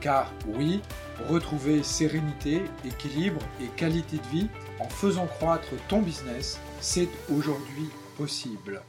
Car oui, retrouver sérénité, équilibre et qualité de vie en faisant croître ton business, c'est aujourd'hui possible.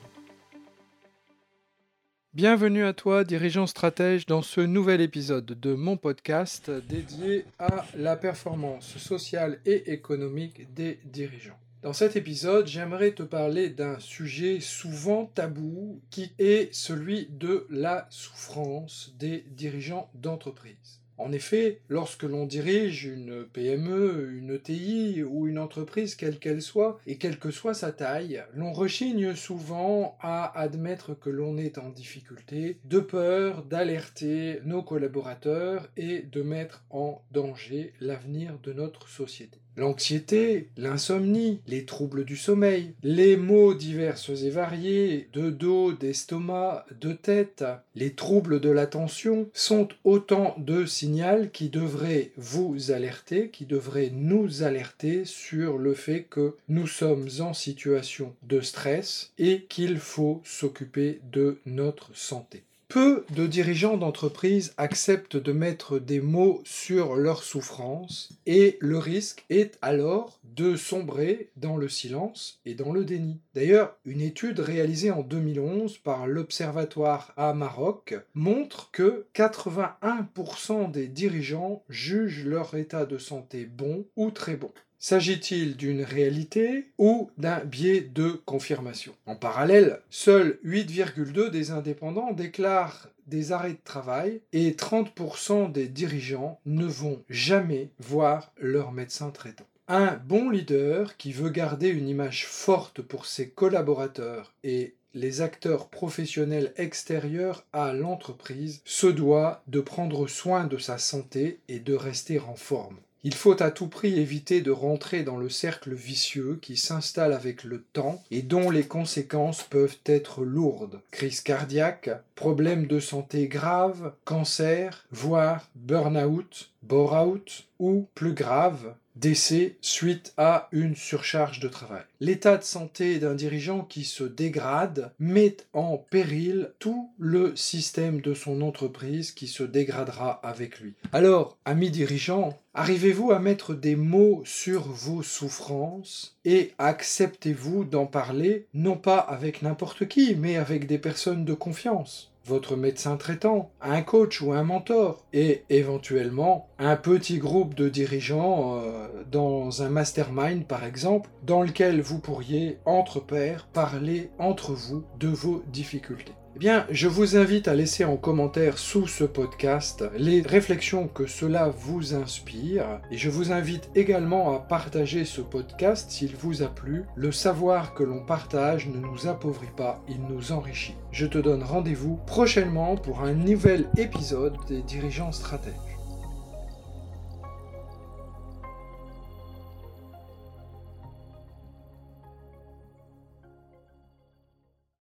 Bienvenue à toi, dirigeant stratège, dans ce nouvel épisode de mon podcast dédié à la performance sociale et économique des dirigeants. Dans cet épisode, j'aimerais te parler d'un sujet souvent tabou qui est celui de la souffrance des dirigeants d'entreprise. En effet, lorsque l'on dirige une PME, une ETI ou une entreprise quelle qu'elle soit, et quelle que soit sa taille, l'on rechigne souvent à admettre que l'on est en difficulté, de peur d'alerter nos collaborateurs et de mettre en danger l'avenir de notre société. L'anxiété, l'insomnie, les troubles du sommeil, les maux divers et variés, de dos, d'estomac, de tête, les troubles de l'attention sont autant de signaux qui devraient vous alerter, qui devraient nous alerter sur le fait que nous sommes en situation de stress et qu'il faut s'occuper de notre santé. Peu de dirigeants d'entreprise acceptent de mettre des mots sur leur souffrance et le risque est alors de sombrer dans le silence et dans le déni. D'ailleurs, une étude réalisée en 2011 par l'Observatoire à Maroc montre que 81% des dirigeants jugent leur état de santé bon ou très bon. S'agit-il d'une réalité ou d'un biais de confirmation? En parallèle, seuls 8,2 des indépendants déclarent des arrêts de travail et 30% des dirigeants ne vont jamais voir leur médecin traitant. Un bon leader qui veut garder une image forte pour ses collaborateurs et les acteurs professionnels extérieurs à l'entreprise se doit de prendre soin de sa santé et de rester en forme. Il faut à tout prix éviter de rentrer dans le cercle vicieux qui s'installe avec le temps et dont les conséquences peuvent être lourdes. Crise cardiaque, problèmes de santé graves, cancer, voire burn-out, bore-out ou, plus grave, décès suite à une surcharge de travail. L'état de santé d'un dirigeant qui se dégrade met en péril tout le système de son entreprise qui se dégradera avec lui. Alors, amis dirigeants, arrivez-vous à mettre des mots sur vos souffrances et acceptez-vous d'en parler, non pas avec n'importe qui, mais avec des personnes de confiance? Votre médecin traitant, un coach ou un mentor, et éventuellement un petit groupe de dirigeants euh, dans un mastermind par exemple, dans lequel vous pourriez entre pairs parler entre vous de vos difficultés. Eh bien, je vous invite à laisser en commentaire sous ce podcast les réflexions que cela vous inspire et je vous invite également à partager ce podcast s'il vous a plu. Le savoir que l'on partage ne nous appauvrit pas, il nous enrichit. Je te donne rendez-vous prochainement pour un nouvel épisode des dirigeants stratèges.